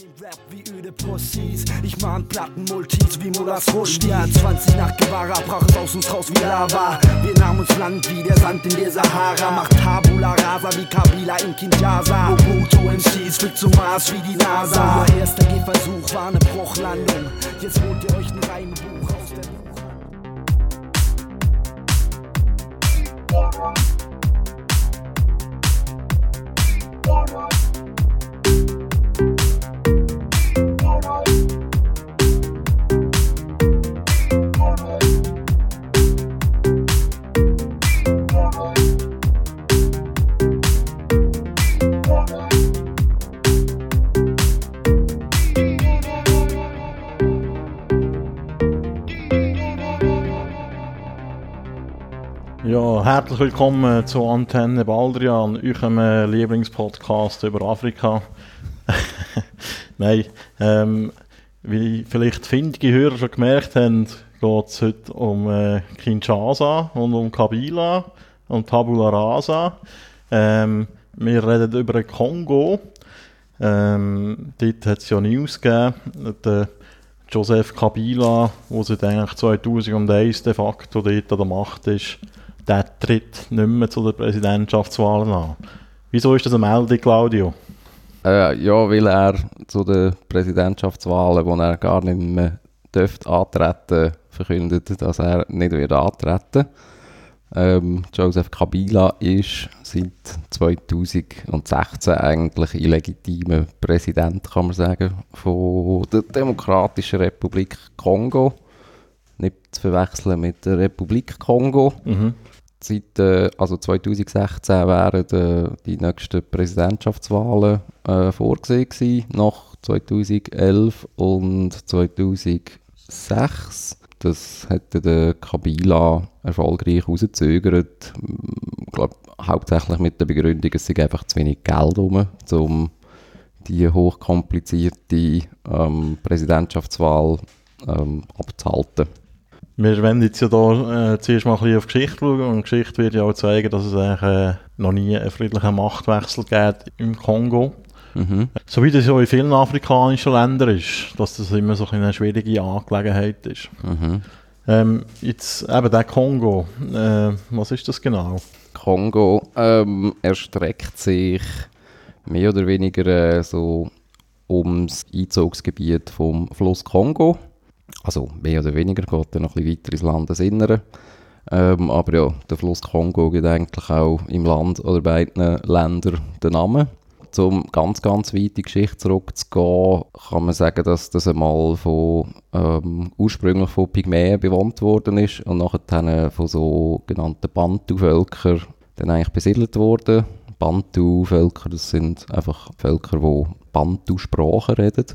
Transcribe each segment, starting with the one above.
Rap wie öde Pussys. Ich mahn Platten Multis wie Mullahs Rushdie. Ja, 20 nach Guevara brach es aus uns raus wie Lava. Wir nahmen uns Land wie der Sand in der Sahara. Macht Tabula Rasa wie Kabila in Kinshasa. Mobutu MCs fliegt zum Mars wie die NASA. Euer erster Gehversuch war eine Bruchlandung. Jetzt holt ihr euch ein Reimbuch herzlich willkommen zu Antenne Baldrian, eurem äh, Lieblingspodcast über Afrika. Nein, ähm, wie vielleicht findige Hörer schon gemerkt haben, geht es heute um äh, Kinshasa und um Kabila und Tabula Rasa. Ähm, wir reden über den Kongo. Ähm, dort hat es ja News gegeben. Der Joseph Kabila, der seit eigentlich 2001 de facto dort an der Macht ist, der tritt nicht mehr zu den Präsidentschaftswahlen an. Wieso ist das eine Meldung, Claudio? Äh, ja, weil er zu den Präsidentschaftswahlen, wo er gar nicht mehr dürfte antreten, verkündet, dass er nicht wird antreten. Ähm, Joseph Kabila ist seit 2016 eigentlich illegitimer Präsident, kann man sagen, von der Demokratischen Republik Kongo. Nicht zu verwechseln mit der Republik Kongo. Mhm. Seit äh, also 2016 wären äh, die nächsten Präsidentschaftswahlen äh, vorgesehen gewesen, nach 2011 und 2006. Das hätte der Kabila erfolgreich rausgezögert. Ich glaube, hauptsächlich mit der Begründung, es sei einfach zu wenig Geld rum, um die hochkomplizierte ähm, Präsidentschaftswahl ähm, abzuhalten. Wir wollen jetzt ja da äh, zuerst mal ein bisschen auf Geschichte schauen und Geschichte wird ja auch zeigen, dass es eigentlich äh, noch nie einen friedlichen Machtwechsel gibt im Kongo. Mhm. So wie das ja in vielen afrikanischen Ländern ist, dass das immer so eine schwierige Angelegenheit ist. Mhm. Ähm, jetzt eben der Kongo, äh, was ist das genau? Kongo ähm, erstreckt sich mehr oder weniger äh, so ums Einzugsgebiet vom Fluss Kongo. Also mehr oder weniger geht er noch ein bisschen weiter ins Landesinnere. Ähm, aber ja, der Fluss Kongo gibt eigentlich auch im Land oder beiden Ländern den Namen. Um ganz, ganz weit in die Geschichte zurückzugehen, kann man sagen, dass das einmal von, ähm, ursprünglich von Pygmäen bewohnt worden ist und nachher von sogenannten Bantu-Völkern dann eigentlich besiedelt worden. Bantu-Völker, das sind einfach Völker, die Bantu-Sprache reden.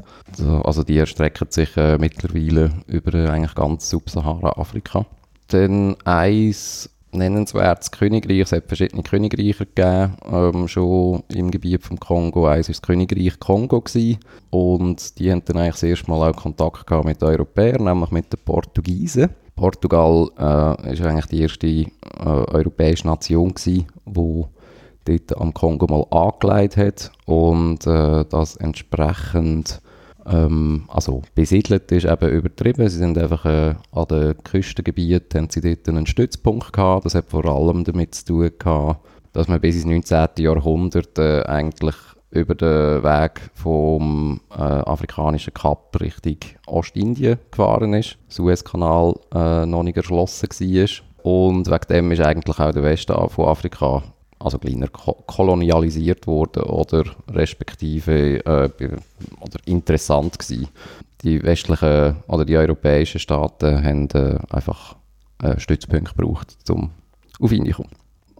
Also, die erstrecken sich äh, mittlerweile über äh, eigentlich ganz Subsahara-Afrika. Dann eins nennenswertes Königreich, es hat verschiedene Königreiche gegeben, ähm, schon im Gebiet vom Kongo. Eins war das Königreich Kongo gewesen. und die haben dann eigentlich das erste Mal auch Kontakt gehabt mit den Europäern, nämlich mit den Portugiesen. Portugal äh, ist eigentlich die erste äh, europäische Nation wo dort am Kongo mal angelegt hat und äh, das entsprechend ähm, also besiedelt ist eben übertrieben. Sie sind einfach äh, an den Küstengebieten haben sie dort einen Stützpunkt gehabt. Das hat vor allem damit zu tun gehabt, dass man bis ins 19. Jahrhundert äh, eigentlich über den Weg vom äh, afrikanischen Kap Richtung Ostindien gefahren ist. Der Suezkanal äh, noch nicht erschlossen war. Und wegen dem ist eigentlich auch der Westen von Afrika also kleiner ko kolonialisiert worden oder respektive äh, oder interessant gewesen. Die westlichen oder die europäischen Staaten haben äh, einfach äh, Stützpunkte gebraucht, um auf ihn zu kommen.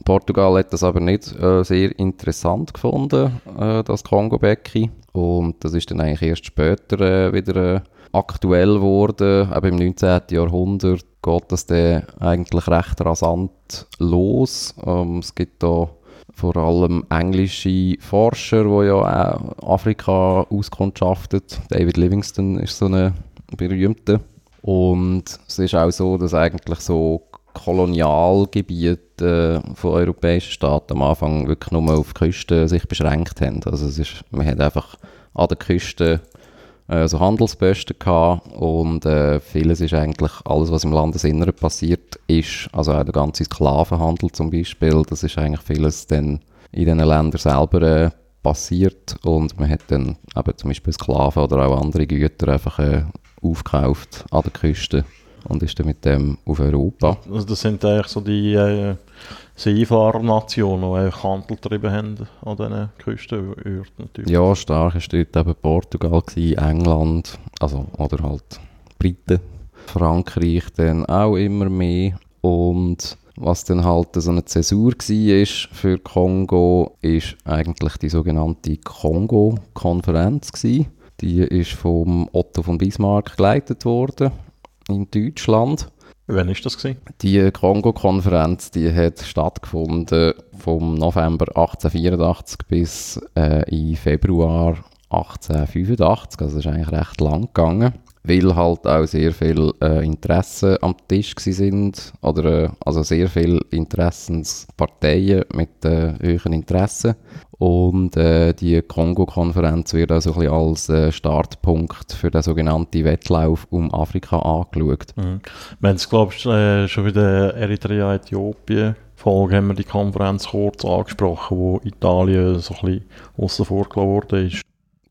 Portugal hat das aber nicht äh, sehr interessant gefunden, äh, das Kongo-Becken. Und das ist dann eigentlich erst später äh, wieder äh, aktuell geworden. Aber im 19. Jahrhundert geht das dann eigentlich recht rasant los. Ähm, es gibt da vor allem englische Forscher, die ja auch Afrika auskundschaftet. David Livingstone ist so ein berühmter. Und es ist auch so, dass eigentlich so Kolonialgebiete von europäischen Staaten am Anfang wirklich nur auf die Küste sich beschränkt haben. Also es ist, man hat einfach an der Küste äh, so Handelsposten gehabt und äh, vieles ist eigentlich, alles was im Landesinneren passiert ist, also auch der ganze Sklavenhandel zum Beispiel, das ist eigentlich vieles dann in diesen Ländern selber äh, passiert und man hat dann eben zum Beispiel Sklaven oder auch andere Güter einfach äh, aufgekauft an der Küste und ist dann mit dem auf Europa. Also das sind eigentlich so die Seefahrernationen, die eigentlich Handel getrieben haben an diesen Küstenörten natürlich. Ja, stark ist dort eben Portugal, gewesen, England, also oder halt Briten, Frankreich dann auch immer mehr und was dann halt so eine Zäsur war für Kongo, ist eigentlich die sogenannte Kongo-Konferenz Die ist vom Otto von Bismarck geleitet worden in Deutschland. Wann war das? Gewesen? Die Kongo-Konferenz hat stattgefunden vom November 1884 bis äh, in Februar 1885. Also ist eigentlich recht lang gegangen, weil halt auch sehr viele äh, Interessen am Tisch sind oder äh, also sehr viele Interessensparteien mit äh, hohen Interessen und äh, die Kongo-Konferenz wird also ein bisschen als äh, Startpunkt für den sogenannten Wettlauf um Afrika angeschaut. Mhm. Haben es, glaube ich, äh, schon bei der Eritrea-Äthiopien-Folge haben wir die Konferenz kurz angesprochen, wo Italien so ein bisschen aussen vor worden ist.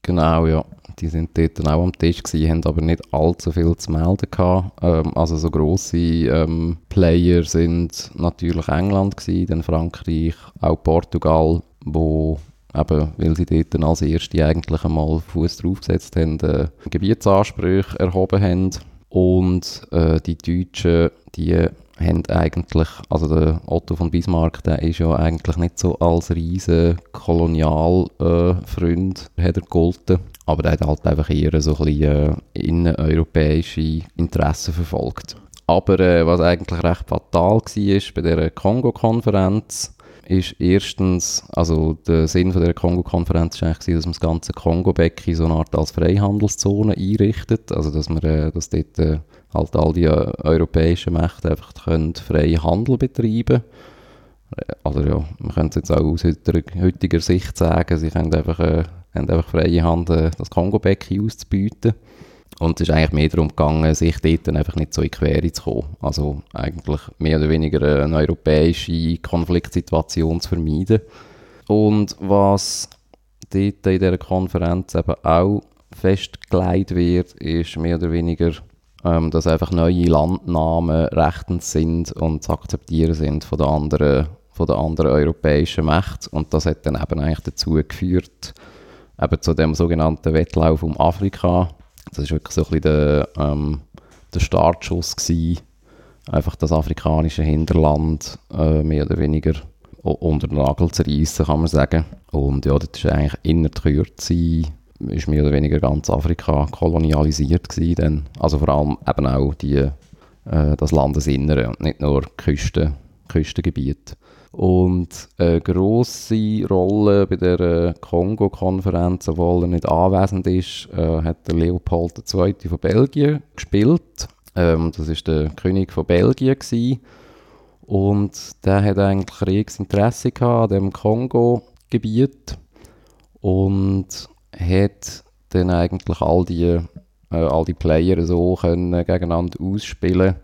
Genau, ja. Die sind dort dann auch am Tisch gewesen, haben aber nicht allzu viel zu melden gehabt. Ähm, also so grosse ähm, Player sind natürlich England gewesen, dann Frankreich, auch Portugal, wo eben, weil sie dort dann als erste eigentlich einmal Fuß draufgesetzt haben, äh, Gebietsansprüche erhoben haben. Und äh, die Deutschen, die haben eigentlich, also der Otto von Bismarck, der ist ja eigentlich nicht so als riesen Kolonialfreund äh, hat er gegolten, aber der hat halt einfach eher so ein bisschen äh, inneneuropäische Interessen verfolgt. Aber äh, was eigentlich recht fatal war bei der Kongo-Konferenz, ist erstens, also der Sinn von der Kongo-Konferenz war eigentlich, dass man das ganze Kongo-Becken so eine Art als Freihandelszone einrichtet, also dass man, äh, dass dort äh, halt all die äh, europäischen Mächte einfach können freien Handel betreiben äh, Also ja, man könnte es jetzt auch aus heutiger Sicht sagen, sie können einfach, äh, haben einfach freie Hand, äh, das Kongo-Becken auszubieten. Und es ist eigentlich mehr darum gegangen, sich dort dann einfach nicht so in die Quere zu kommen. Also eigentlich mehr oder weniger eine europäische Konfliktsituation zu vermeiden. Und was dort in dieser Konferenz eben auch festgelegt wird, ist mehr oder weniger, ähm, dass einfach neue Landnamen rechtens sind und zu akzeptieren sind von den anderen, von den anderen europäischen Mächten. Und das hat dann eben eigentlich dazu geführt, eben zu dem sogenannten Wettlauf um Afrika, das war wirklich so ein bisschen der, ähm, der Startschuss gewesen. Einfach das afrikanische Hinterland äh, mehr oder weniger unter den Nagel zu reissen, kann man sagen. Und ja, das ist eigentlich in der Kürze ist mehr oder weniger ganz Afrika kolonialisiert gewesen. Dann. Also vor allem eben auch die, äh, das Landesinnere und nicht nur Küsten, Küstengebiete. Und eine grosse Rolle bei der Kongo-Konferenz, obwohl er nicht anwesend ist, äh, hat der Leopold II. von Belgien gespielt. Ähm, das ist der König von Belgien. Gewesen. Und der hat eigentlich reges Interesse gehabt an dem Kongo-Gebiet und hat dann eigentlich all die, äh, all die Player so können gegeneinander ausspielen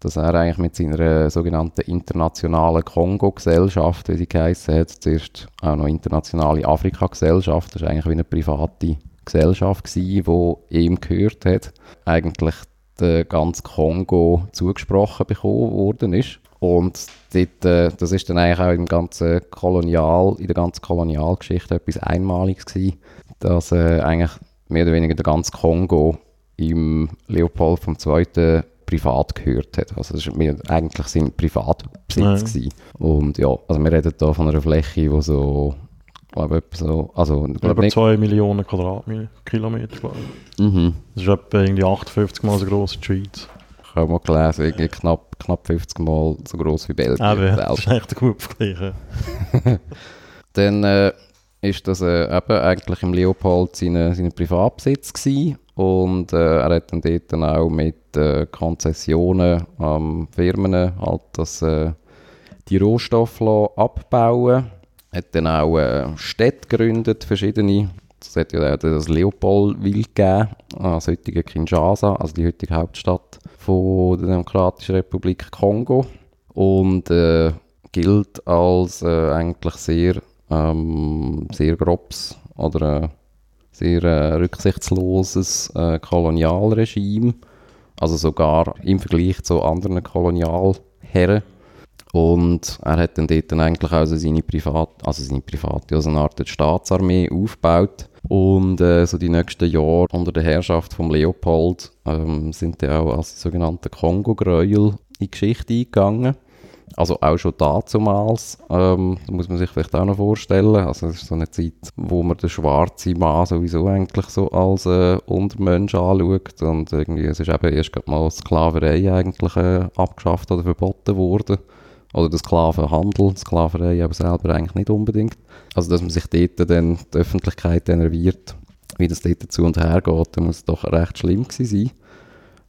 dass er eigentlich mit seiner sogenannten internationalen Kongo-Gesellschaft, wie sie geheißen hat, zuerst auch noch internationale Afrika-Gesellschaft, das war eigentlich wie eine private Gesellschaft gewesen, die ihm gehört hat, eigentlich der ganze Kongo zugesprochen bekommen worden ist. Und dort, äh, das ist dann eigentlich auch im ganzen Kolonial, in der ganzen Kolonialgeschichte etwas Einmaliges gewesen, dass äh, eigentlich mehr oder weniger der ganze Kongo im Leopold II privat gehört hat. Also das war eigentlich sein Privatbesitz. Ja. Und ja, also wir reden hier von einer Fläche, die so, glaube ich, so, also... Über 2 Millionen Quadratkilometer, glaube ich. Mhm. Das ist etwa irgendwie 58 Mal so groß wie die Schweiz. Ich habe mal gelesen, irgendwie knapp, knapp 50 Mal so groß wie Belgien. Eben, das ist echt gut vergleichen. Dann äh, ist das äh, eben eigentlich im Leopold seine, seine Privatbesitz gewesen. Und äh, er hat dann dort dann auch mit äh, Konzessionen an Firmen halt das, äh, die Rohstoffe abbauen. Hat dann auch äh, Städte gegründet, verschiedene es hat ja das Leopoldville gegeben, das heutige Kinshasa, also die heutige Hauptstadt von der Demokratischen Republik Kongo. Und äh, gilt als äh, eigentlich sehr, ähm, sehr grobs oder äh, sehr äh, rücksichtsloses äh, Kolonialregime. Also sogar im Vergleich zu anderen Kolonialherren. Und er hat dann dort dann eigentlich also seine private, also seine private, also eine Art Staatsarmee aufgebaut. Und äh, so die nächsten Jahre unter der Herrschaft von Leopold ähm, sind dann auch als sogenannte Kongo-Gräuel in die Geschichte eingegangen. Also auch schon dazumals, ähm, muss man sich vielleicht auch noch vorstellen. Also es ist so eine Zeit, wo man den schwarzen Mann sowieso eigentlich so als äh, Untermensch anschaut. Und irgendwie, es ist eben erst mal Sklaverei eigentlich äh, abgeschafft oder verboten worden. Oder der Sklavenhandel, Sklaverei aber selber eigentlich nicht unbedingt. Also dass man sich dort dann die Öffentlichkeit enerviert, wie das dort zu und her geht, muss doch recht schlimm gewesen sein.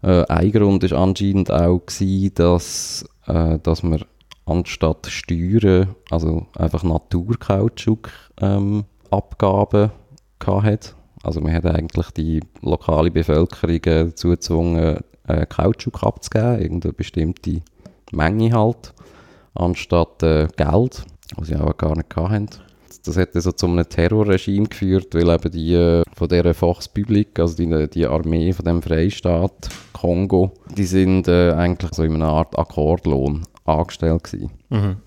Äh, ein Grund war anscheinend auch, gewesen, dass, äh, dass man anstatt Steuern, also einfach Naturkautschuk-Abgaben ähm, hatte. Also man hat eigentlich die lokale Bevölkerung dazu gezwungen, äh, Kautschuk abzugeben, irgendeine bestimmte Menge halt, anstatt äh, Geld, was sie auch gar nicht hatten. Das hat so zu einem Terrorregime geführt, weil eben die äh, von dieser Volkspublik, also die, die Armee von dem Freistaat Kongo, die sind äh, eigentlich so in einer Art Akkordlohn angestellt gewesen. Mhm.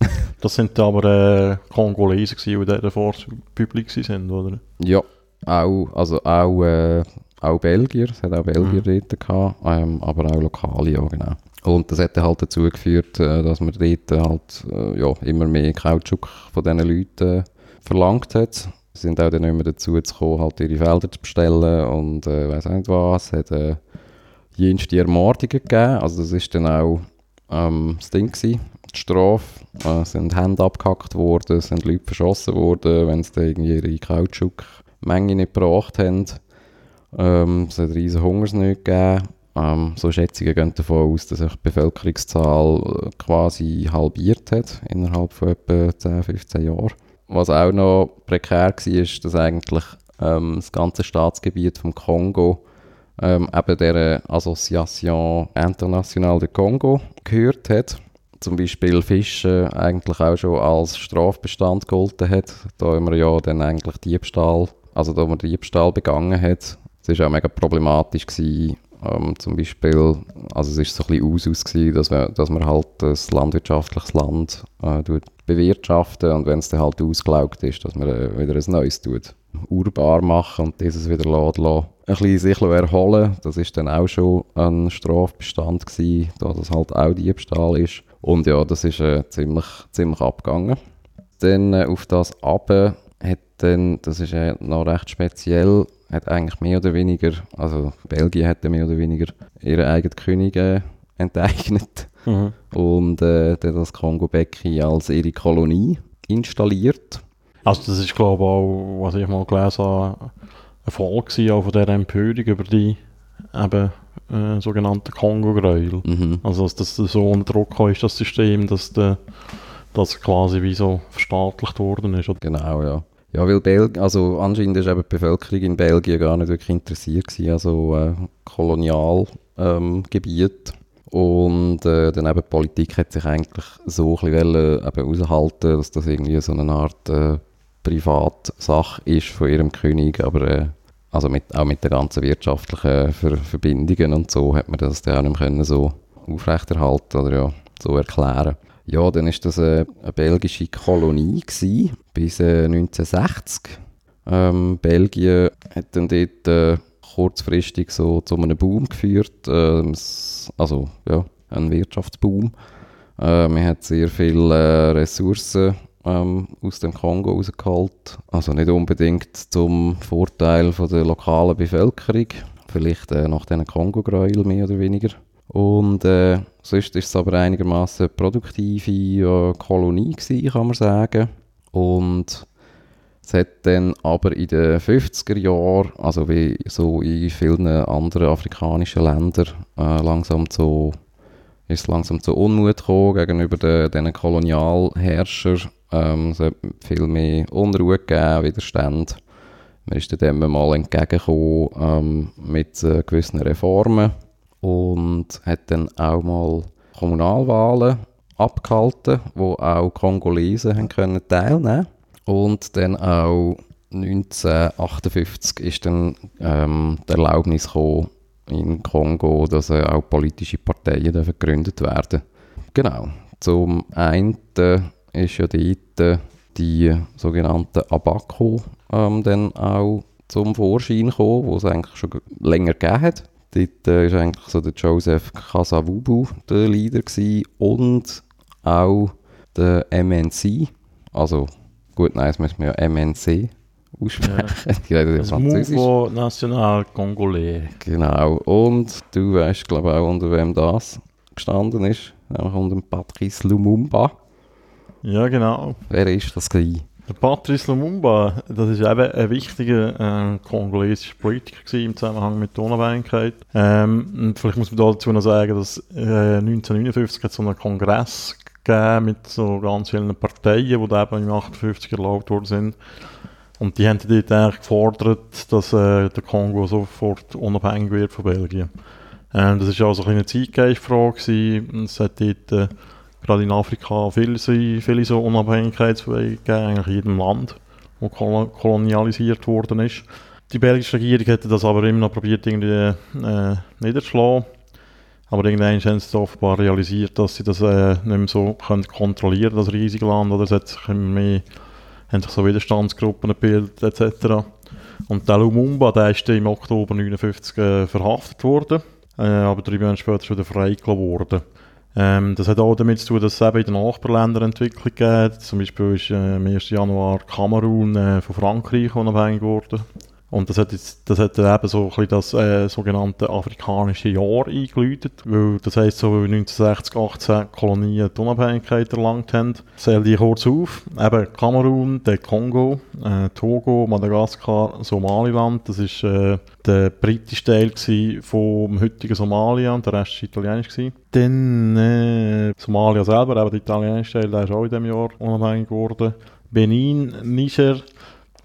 Das sind aber äh, Kongolesen die in dieser Force-Publik sind, oder? Ja, auch, also auch, äh, auch Belgier, es hat auch Belgier mhm. dort gehabt, ähm, aber auch Lokale, ja genau. Und das hat halt dazu geführt, äh, dass man dort halt äh, ja, immer mehr Kautschuk von diesen Leuten äh, verlangt hat. Sie sind auch dann nicht mehr dazu gekommen, halt ihre Felder zu bestellen und äh, weiß nicht was. Es hat äh, jenste Ermordungen gegeben, also das ist dann auch ähm, das Ding gewesen. Die Strafe, äh, sind Hände abgehackt worden, sind Leute verschossen worden, wenn sie irgendwie ihre Kautschukmenge nicht gebracht haben. Ähm, es hat eine riesige Hungersnot gegeben. Ähm, so Schätzungen gehen davon aus, dass sich die Bevölkerungszahl äh, quasi halbiert hat innerhalb von etwa 10, 15 Jahren. Was auch noch prekär war, ist, dass eigentlich ähm, das ganze Staatsgebiet vom Kongo ähm, eben der Association Internationale de Congo gehört hat. Zum Beispiel Fischen eigentlich auch schon als Strafbestand gegolten hat. Da haben wir ja dann eigentlich Diebstahl, also da man Diebstahl begangen hat. Es war auch mega problematisch gewesen, ähm, zum Beispiel, also es war so ein bisschen Usus gewesen, dass man, dass man halt ein landwirtschaftliches Land äh, bewirtschaften und wenn es dann halt ausgelaugt ist, dass man äh, wieder ein neues tut urbar machen und dieses wieder lassen, lassen, ein bisschen sich erholen. Das ist dann auch schon ein Strafbestand gewesen, da das halt auch Diebstahl ist. Und ja, das ist äh, ziemlich, ziemlich abgegangen. Dann äh, auf das Abe hat dann, das ist äh, noch recht speziell, hat eigentlich mehr oder weniger, also Belgien hat mehr oder weniger ihre eigenen König äh, enteignet mhm. und äh, dann das Kongo-Becken als ihre Kolonie installiert. Also das ist glaube ich auch, was ich mal gelesen habe, ein Folge auch von dieser Empörung über die eben äh, sogenannten Kongo-Gräuel. Mhm. Also dass das so unter Druck ist, das System, dass der, das quasi wie so verstaatlicht worden ist. Genau, ja. Ja, weil Belgien, also anscheinend ist eben die Bevölkerung in Belgien gar nicht wirklich interessiert gewesen, also äh, Kolonialgebiet. Ähm, und äh, dann eben die Politik hat sich eigentlich so ein bisschen wollen, eben aushalten, dass das irgendwie so eine Art äh, Privatsache ist von ihrem König, aber äh, also mit, auch mit den ganzen wirtschaftlichen Ver Verbindungen und so hat man das dann auch nicht können so aufrechterhalten oder ja, so erklären. Ja, dann ist das eine, eine belgische Kolonie gewesen, bis äh, 1960. Ähm, Belgien hat dann dort äh, kurzfristig so zu einem Boom geführt, äh, also ja, ein Wirtschaftsboom. Äh, man hat sehr viele äh, Ressourcen ähm, aus dem Kongo rausgeholt. Also nicht unbedingt zum Vorteil von der lokalen Bevölkerung, vielleicht äh, nach diesen Kongo-Gräuel mehr oder weniger. Und äh, sonst ist es aber einigermaßen produktive äh, Kolonie gewesen, kann man sagen. Und es hat dann aber in den 50er Jahren, also wie so in vielen anderen afrikanischen Ländern, äh, langsam zu, ist langsam zu Unmut gekommen gegenüber den Kolonialherrschern ähm, es hat viel mehr Unruhe gegeben, Widerstand. man ist dem mal entgegengekommen ähm, mit äh, gewissen Reformen und hat dann auch mal Kommunalwahlen abgehalten, wo auch Kongolesen haben können teilnehmen und dann auch 1958 ist dann ähm, die Erlaubnis gekommen in Kongo, dass äh, auch politische Parteien gegründet werden. Genau. Zum einen ist ja dort die sogenannte Abaco ähm, dann auch zum Vorschein gekommen, wo es eigentlich schon länger gegeben hat. Dort äh, ist eigentlich so der Joseph Kasavubu der Leader gewesen und auch der MNC, also gut, nein, das müssen wir ja MNC aussprechen. Ja. Das Mouvement National Congolais. Genau, und du weißt, glaube ich, auch, unter wem das gestanden ist, nämlich unter Patrice Lumumba. Ja, genau. Wer ist das gewesen? Der Patrice Lumumba, das ist eben ein wichtiger äh, kongolesischer Politiker im Zusammenhang mit der Unabhängigkeit. Ähm, vielleicht muss man dazu noch sagen, dass äh, 1959 hat so einen Kongress gegeben mit so ganz vielen Parteien, die da eben im 58 erlaubt worden sind. Und die haben dort eigentlich gefordert, dass äh, der Kongo sofort unabhängig wird von Belgien. Ähm, das war also eine Zeitgeistfrage. Es hat dort äh, gerade in Afrika viele, viele so Unabhängigkeitswege gegeben, eigentlich in jedem Land, wo kolonialisiert worden ist. Die belgische Regierung hätte das aber immer noch probiert, irgendwie äh, niederzuschlagen. Aber irgendwann haben sie offenbar realisiert, dass sie das äh, nicht mehr so können kontrollieren das riesige Land. Oder es hat sich immer mehr, haben sich so Widerstandsgruppen gebildet, etc. Und der Lumumba, der ist im Oktober 1959 äh, verhaftet worden, äh, aber drei Monate später wieder freigelassen worden. Ähm, das hat auch damit zu tun, dass es eben in den Nachbarländern Entwicklung gibt. Zum Beispiel ist äh, am 1. Januar Kamerun äh, von Frankreich unabhängig geworden. Und das hat, jetzt, das hat eben so ein das äh, sogenannte afrikanische Jahr eingeläutet, weil das heisst, so 1960, 18 Kolonien die Unabhängigkeit erlangt haben. Zähle die kurz auf. Eben Kamerun, der Kongo, äh, Togo, Madagaskar, Somaliland, das ist äh, der britische Teil vom heutigen Somalia und der Rest war italienisch. Gewesen. Dann äh, Somalia selber, eben der italienische Teil, der ist auch in diesem Jahr unabhängig geworden. Benin, Niger,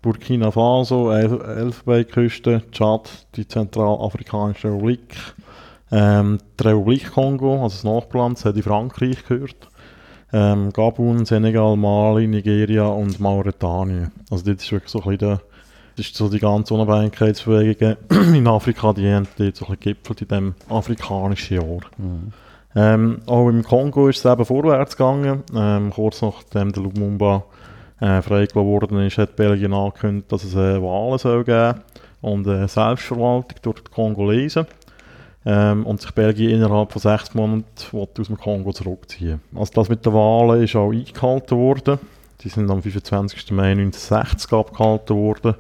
Burkina Faso, El Elfenbeinküste, Tschad, die Zentralafrikanische Republik, ähm, die Republik Kongo, also das Nachbarland, das hat in Frankreich gehört. Ähm, Gabun, Senegal, Mali, Nigeria und Mauretanien. Also das ist wirklich so ein bisschen der, das ist so die ganze Unabhängigkeitsbewegung in Afrika, die haben dort so ein bisschen gipfelt in diesem afrikanischen Jahr. Mhm. Ähm, auch im Kongo ist es eben vorwärts gegangen, ähm, kurz nachdem der Lumumba äh, freigelassen worden ist, hat Belgien angekündigt, dass es äh, Wahlen soll geben und äh, Selbstverwaltung durch die Kongolesen. Ähm, und sich Belgien innerhalb von sechs Monaten aus dem Kongo zurückziehen. Also das mit den Wahlen ist auch eingehalten worden. Die sind am 25. Mai 1960 abgehalten worden.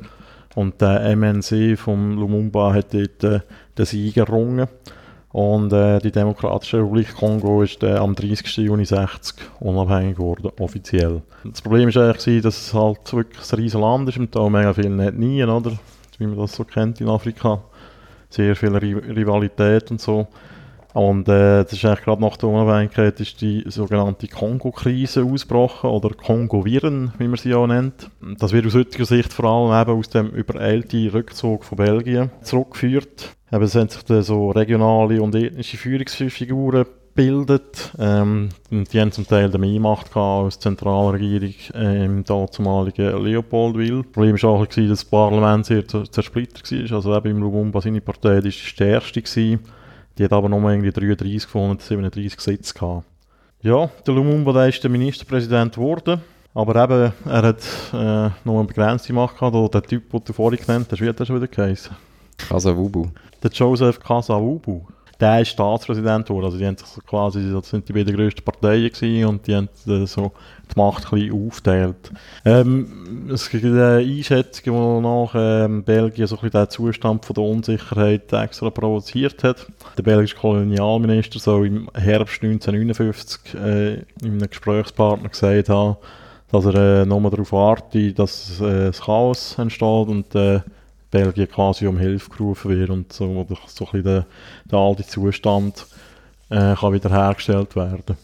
Und der MNC von Lumumba hat dort äh, den Sieg errungen. Und äh, die Demokratische Republik Kongo ist äh, am 30. Juni 60 unabhängig geworden, offiziell. Das Problem war eigentlich, dass es halt wirklich ein riesiges Land ist und da mega viele nicht nie, oder? Wie man das so kennt in Afrika. Sehr viel Rivalität und so. Und äh, das ist eigentlich gerade nach der Unabhängigkeit ist die sogenannte Kongo-Krise ausgebrochen oder Kongo-Viren, wie man sie auch nennt. Das wird aus heutiger Sicht vor allem eben aus dem übereilten Rückzug von Belgien zurückgeführt. Eben, es haben sich dann so regionale und ethnische Führungsfiguren gebildet. Ähm, die haben zum Teil mehr Macht als die Zentralregierung äh, im dazumaligen Leopoldville. Das Problem war auch, dass das Parlament sehr zersplittert war. Also eben im Lumumba seine Partei war die stärkste. Die hat aber nur irgendwie 33 von 137 Sitze gehabt. Ja, der Lumumba der ist der Ministerpräsident geworden. Aber eben, er hat äh, noch eine begrenzte Macht gehabt. Der Typ, den du vorhin genannt hast, wie hat er schon wieder geheißen? Kasavubu. Der Joseph Kasavubu. Der ist Staatspräsident geworden. Also die haben sich quasi, das sind die beiden grössten Parteien gewesen und die haben äh, so die Macht ein bisschen aufgeteilt. Ähm, es gibt eine Einschätzung, die nach ähm, Belgien so ein bisschen den Zustand von der Unsicherheit extra provoziert hat. Der belgische Kolonialminister soll im Herbst 1959 äh, in einem Gesprächspartner gesagt haben, dass er äh, nur darauf wartet, dass äh, das Chaos entsteht und äh, Belgien quasi um Hilfe gerufen wird und so, oder so ein bisschen der, der alte Zustand äh, kann wiederhergestellt werden.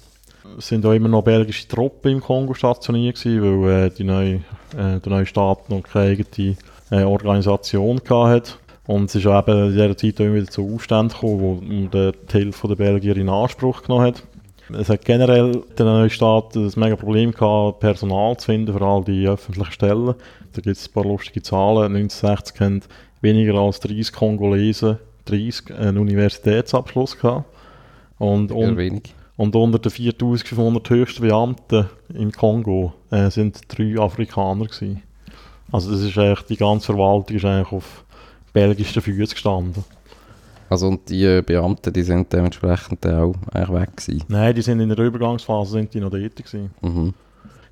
Es sind auch immer noch belgische Truppen im Kongo stationiert gewesen, weil äh, die neue, äh, der neue Staat noch keine eigene äh, Organisation gehabt Und es ist auch eben in dieser Zeit immer wieder zu Aufständen gekommen, wo die Hilfe der Belgier in Anspruch genommen hat. Es hat generell der neue Staat ein mega Problem gehabt, Personal zu finden für all die öffentlichen Stellen. Da gibt es ein paar lustige Zahlen. 1960 haben weniger als 30 Kongolesen 30 einen Universitätsabschluss gehabt. Und, wenig. und unter den 4500 höchsten Beamten im Kongo äh, sind drei Afrikaner gewesen. Also das ist eigentlich, die ganze Verwaltung ist eigentlich auf belgischen Füßen gestanden. Also und die Beamten, die sind dementsprechend dann auch eigentlich weg gewesen. Nein, die sind in der Übergangsphase sind die noch dort gewesen. Mhm.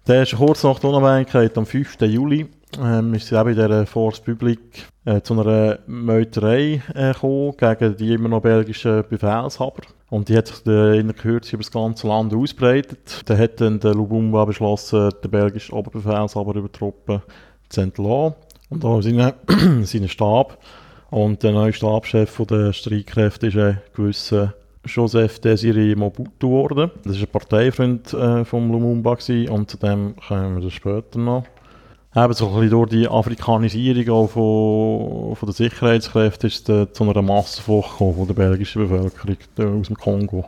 Der ist kurz nach der Unabhängigkeit, am 5. Juli, ähm, ist sie eben in dieser Force Publique äh, zu einer Meuterei äh, gekommen gegen die immer noch belgischen Befehlshaber. Und die hat sich äh, in der Kürze über das ganze Land ausbreitet. Dann hat dann der Lubumba beschlossen, den belgischen Oberbefehlshaber über Truppen zu entlassen. Und auch seinen, seinen Stab. Und der neue Stabschef der Streitkräfte ist ein gewisser Joseph Desiré Mobutu geworden. Das war ein Parteifreund äh, von Lumumba und zu dem kommen wir später noch. Eben so ein bisschen durch die Afrikanisierung von, von der Sicherheitskräfte ist es zu einer Massenflucht von der belgischen Bevölkerung äh, aus dem Kongo.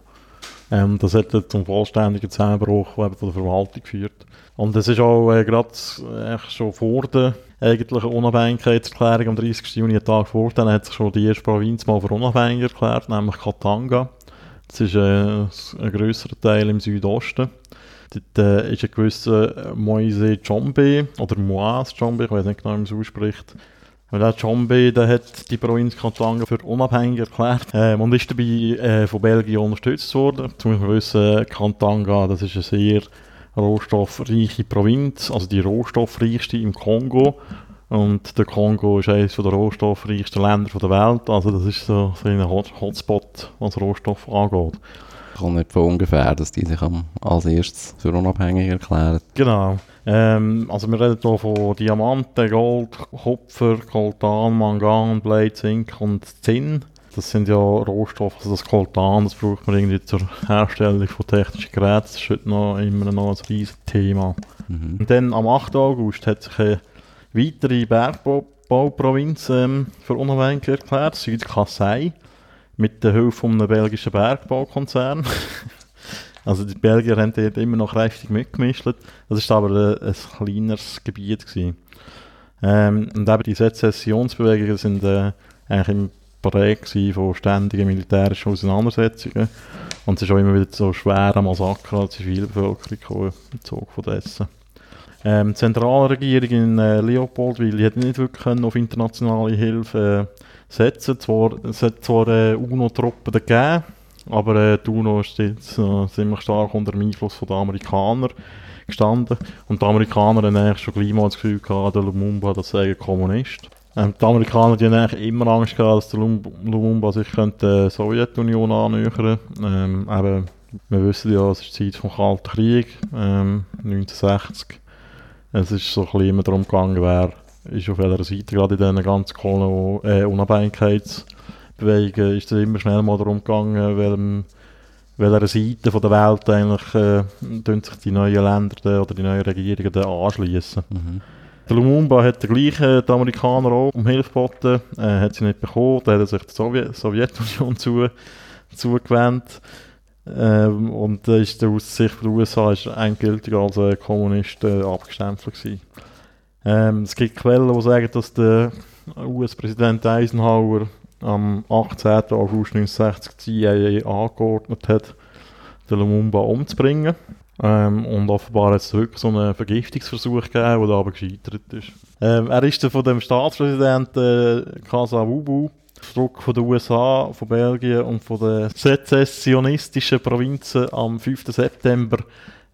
Ähm, das hat dann zum vollständigen Zusammenbruch der Verwaltung geführt. Und das ist auch äh, gerade äh, schon vor der eigentlichen Unabhängigkeitserklärung am 30. Juni, einen Tag vor, dann hat sich schon die erste Provinz mal für unabhängig erklärt, nämlich Katanga. Das ist äh, ein grösserer Teil im Südosten. Dort äh, ist ein gewisser Moise Chombe, oder Moise Chombe, ich weiß nicht genau, wie man es ausspricht. Und der Chombe, der hat die Provinz Katanga für unabhängig erklärt ähm, und ist dabei äh, von Belgien unterstützt worden. Zum wissen, Katanga, das ist eine sehr rohstoffreiche Provinz, also die rohstoffreichste im Kongo. Und der Kongo ist eines der rohstoffreichsten Länder der Welt. Also das ist so, so ein Hot Hotspot, was Rohstoff angeht. Kommt nicht von ungefähr, dass die sich als erstes für unabhängig erklären. Genau. Ähm, also wir reden hier von Diamanten, Gold, Kupfer, Coltan, Mangan, Blade, Zink und Zinn. Das sind ja Rohstoffe, also das Coltan, das braucht man irgendwie zur Herstellung von technischen Geräten. Das ist heute noch immer noch ein riesiges Thema. Mhm. Und dann am 8. August hat sich eine weitere Bergbauprovinz ähm, für unabhängig erklärt, Südkassai, mit der Hilfe von einem belgischen Bergbaukonzern. also die Belgier haben dort immer noch kräftig mitgemischt. Das war aber ein, ein kleineres Gebiet. Gewesen. Ähm, und eben die Sezessionsbewegungen sind äh, eigentlich im Präg von ständigen militärischen Auseinandersetzungen. Und es ist auch immer wieder so schwere Massaker an die Zivilbevölkerung Zug von dessen. Ähm, die Zentralregierung in äh, Leopoldville hat nicht wirklich können auf internationale Hilfe äh, setzen zwar, Es hat zwar äh, UNO-Truppen gegeben, aber äh, die UNO ist jetzt äh, ziemlich stark unter dem Einfluss von den Amerikanern gestanden. Und die Amerikaner haben eigentlich schon gleich mal das Gefühl gehabt, der Lumumba, das sei ein Kommunist. Ähm, die Amerikaner die haben eigentlich immer Angst gehabt, dass der Lumumba sich könnte der Sowjetunion annähern ähm, Wir wissen ja, es ist die Zeit vom Kalten Krieg, ähm, 1960. Es ist so immer darum gegangen, wer ist auf welcher Seite, gerade in diesen ganz Kolon äh, Unabhängigkeitsbewegungen, ist es immer schnell mal darum gegangen, welchem, welcher Seite von der Welt eigentlich äh, sich die neuen Länder oder die neuen Regierungen anschließen. Mhm. Der Lumumba hat der gleiche die Amerikaner auch um Hilfe geboten, äh, hat sie nicht bekommen, da hat er sich der Sowjet Sowjetunion zu, zugewendet. Ähm, und äh, ist aus Sicht der USA ist endgültig als äh, Kommunist äh, abgestempelt gewesen. Ähm, es gibt Quellen, die sagen, dass der US-Präsident Eisenhower am 18. August 1960 die CIA angeordnet hat, den Lumumba umzubringen. Ähm, und offenbar hat es wirklich so einen Vergiftungsversuch gegeben, der aber gescheitert ist. Ähm, er ist von dem Staatspräsidenten äh, Kasavubu Druck von den USA, von Belgien und von den sezessionistischen Provinzen am 5. September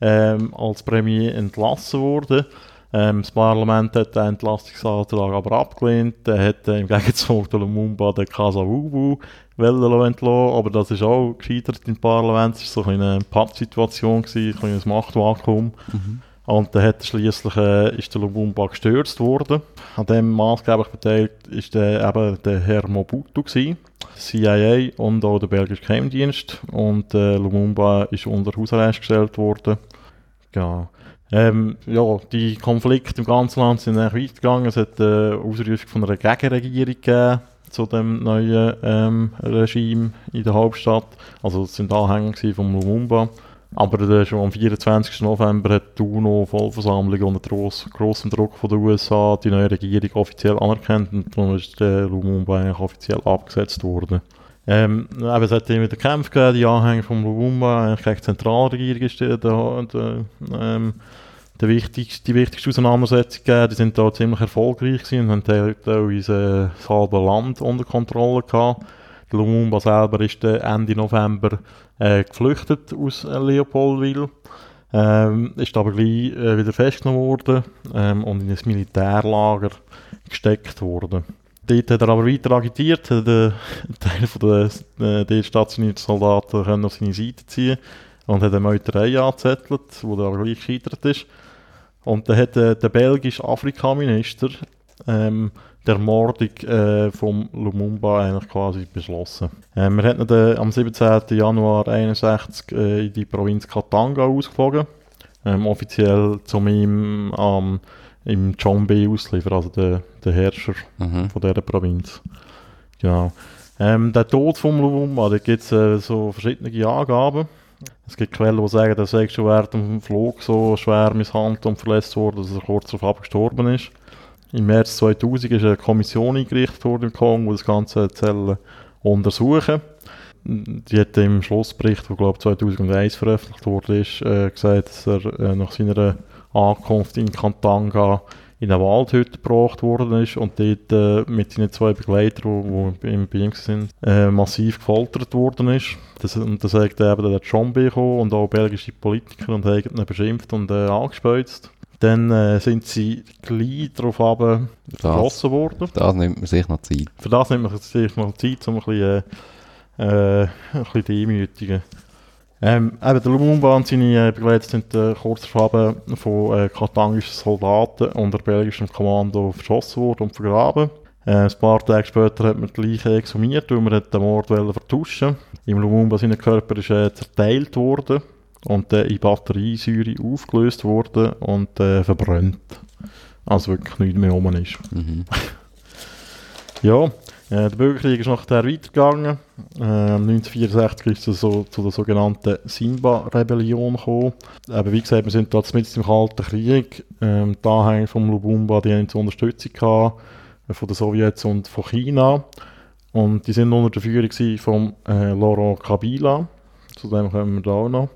ähm, als Premier entlassen worden. Ähm, das Parlament hat den Entlastungsantrag aber abgelehnt. Er hat äh, im Gegenzug der Lumumba den Kasavubu entlassen, aber das ist auch gescheitert im Parlament. Es war so eine Pattsituation, ein kleines Machtvakuum. Mhm. Und dann hat schliesslich äh, ist der Lumumba gestürzt worden. An dem maßgeblich beteiligt ist der, eben der Herr Mobutu gewesen, CIA und auch der belgische Geheimdienst. Und äh, Lumumba ist unter Hausarrest gestellt worden. Genau. Ähm, ja, die Konflikte im ganzen Land sind eigentlich weitergegangen. Es hat eine Ausrufung von einer Gegenregierung gegeben zu dem neuen ähm, Regime in der Hauptstadt. Also es sind Anhänger von Lumumba. Aber äh, schon am 24. November hat die UNO-Vollversammlung unter gross, grossem Druck von den USA die neue Regierung offiziell anerkannt und dann ist der Lumumba eigentlich offiziell abgesetzt worden. Ähm, eben, es hat immer wieder Kämpfe gegeben, die Anhänger von Lumumba gegen die Zentralregierung ist der, der, der, ähm, der wichtigste, die wichtigste Auseinandersetzung gegeben. Die sind da ziemlich erfolgreich gewesen und haben teilweise das halbe Land unter Kontrolle gehabt. Der Lumumba selber ist Ende November äh, geflüchtet aus äh, Leopoldville. Ähm, ist aber gleich äh, wieder festgenommen worden ähm, und in ein Militärlager gesteckt worden. Dort hat er aber weiter agitiert, hat Teil der äh, stationierten Soldaten können auf seine Seite ziehen und hat eine Meuterei angezettelt, wo er aber gleich gescheitert ist. Und dann hat der belgische Afrikaminister ähm, der Ermordung äh, von Lumumba eigentlich quasi beschlossen. Äh, wir haben ihn äh, am 17. Januar 1961 äh, in die Provinz Katanga ausgeflogen, ähm, offiziell zum ihm ähm, im Chombe ausliefern, also der, der Herrscher mhm. von dieser Provinz. Genau. Ähm, der Tod von Lumumba, da gibt es äh, so verschiedene Angaben. Es gibt Quellen, die sagen, dass er schon während dem Flug so schwer misshandelt und verletzt wurde, dass er kurz darauf gestorben ist. Im März 2000 ist eine Kommission eingerichtet worden im Kongo, die das Ganze Zellen untersuchen. Die hat im Schlussbericht, der glaube 2001 veröffentlicht wurde, ist, äh, gesagt, dass er äh, nach seiner Ankunft in Kantanga in eine Waldhütte gebracht worden ist und dort äh, mit seinen zwei Begleitern, die, die im Beam sind, äh, massiv gefoltert worden ist. Das, und da sagt eben der John gekommen und auch belgische Politiker und haben ihn beschimpft und äh, angespeuzt. Dann äh, sind sie gleich darauf geschlossen worden. Für das nimmt man sich noch Zeit. Für das nimmt man sich noch Zeit, um ein bisschen, äh, äh, ein bisschen demütigen. Ähm, eben der Lumumba und seine äh, Begleiter sind äh, kurz darauf von äh, katangischen Soldaten unter belgischem Kommando verschossen worden und vergraben. Äh, ein paar Tage später hat man die Leiche exhumiert, weil man den Mord vertuschen Im Lumumba sein Körper ist äh, zerteilt worden und äh, in Batteriesäure aufgelöst worden und äh, verbrannt. Also wirklich nichts mehr oben ist. Mhm. ja, äh, der Bürgerkrieg ist nachher weitergegangen. Äh, 1964 ist es so, zu der sogenannten Simba-Rebellion gekommen. Aber wie gesagt, wir sind da mit im Kalten Krieg. Ähm, die Anhänger von Lubumba, die haben zur Unterstützung gehabt, äh, von den Sowjets und von China. Und die sind unter der Führung von äh, Laurent Kabila. Zu dem kommen wir da auch noch.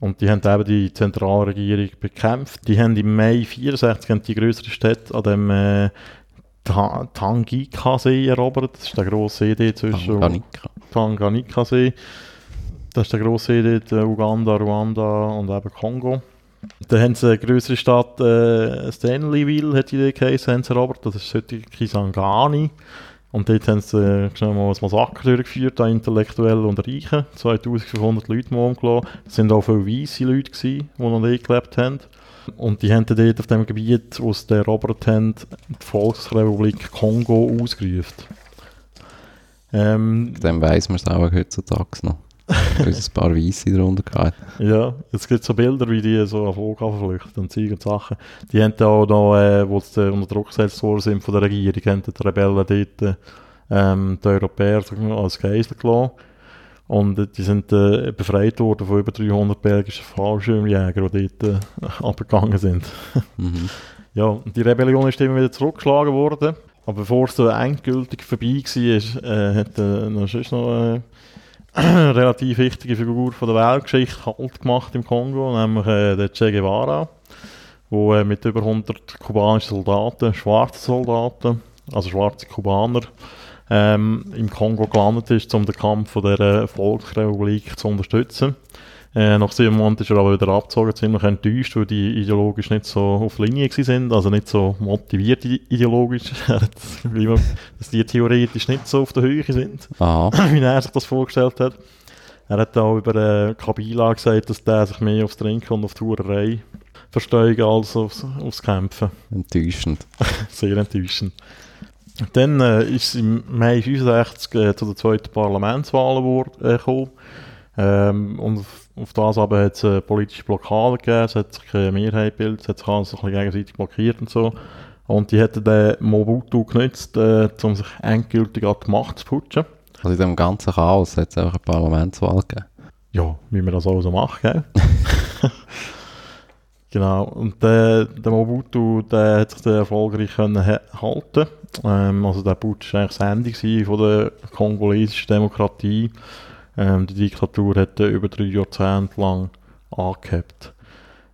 Und die haben eben die Zentralregierung bekämpft. Die haben im Mai 1964 die größere Städte an dem äh, Tanganyika-See erobert. Das ist der grosse See zwischen Tanganyika. Tanganyika-See. Das ist der grosse See dort, Uganda, Ruanda und eben Kongo. Dann haben sie eine größere Stadt, äh, Stanleyville, hat die geheißen, haben sie erobert. Das ist heute Kisangani. Und dort haben sie äh, schnell mal ein Massaker durchgeführt an Intellektuellen und Reichen. 2500 Leute mal umgelassen. Das sind auch viele weisse Leute, gewesen, die noch nicht gelebt haben. Und die haben dann dort auf dem Gebiet, wo sie erobert haben, die Volksrepublik Kongo ausgerufen. Ähm, Dann weiss man es auch heutzutage noch. Weil es ein paar Weisse darunter gehabt. Ja, es gibt so Bilder, wie die so auf Flughafen flüchten und Zeug und Sachen. Die haben auch noch, äh, wo sie unter Druck gesetzt worden sind von der Regierung, haben die Rebellen dort ähm, die Europäer als Geisel gelassen. Und äh, die sind äh, befreit worden von über 300 belgischen Fallschirmjägern, die dort äh, abgegangen sind. mhm. Ja, die Rebellion ist immer wieder zurückgeschlagen worden. Aber bevor es so endgültig vorbei war, äh, hat äh, noch, noch äh, relativ wichtige Figur von der Weltgeschichte halt gemacht im Kongo, nämlich äh, der Che Guevara, äh, mit über 100 kubanischen Soldaten, schwarzen Soldaten, also schwarze Kubaner, ähm, im Kongo gelandet ist, um den Kampf von der Volksrepublik zu unterstützen. Äh, nach sieben Monaten ist er aber wieder abgezogen, ziemlich enttäuscht, weil die ideologisch nicht so auf Linie sind, also nicht so motiviert ideologisch, dass die theoretisch nicht so auf der Höhe sind, Aha. wie er sich das vorgestellt hat. Er hat auch über äh, Kabila gesagt, dass der sich mehr aufs Trinken und auf die Tourerei versteigen als aufs, aufs Kämpfen. Enttäuschend. Sehr enttäuschend. Dann äh, ist es im Mai 1965 äh, zu der zweiten Parlamentswahl äh, gekommen. Ähm, und auf, auf das aber hat es eine politische Blockade gegeben, es hat sich keine Mehrheit gebildet, es hat sich alles ein bisschen gegenseitig blockiert und so. Und die hätten den Mobutu genutzt, äh, um sich endgültig an die Macht zu putschen. Also in diesem ganzen Chaos hat es einfach eine Parlamentswahl gegeben. Ja, wie man das auch so macht, gell? genau, und der, der Mobutu, der hat sich erfolgreich halten ähm, Also der Putsch war eigentlich das Ende von der kongolesischen Demokratie. Ähm, die Diktatur hat über drei Jahrzehnte lang angehabt.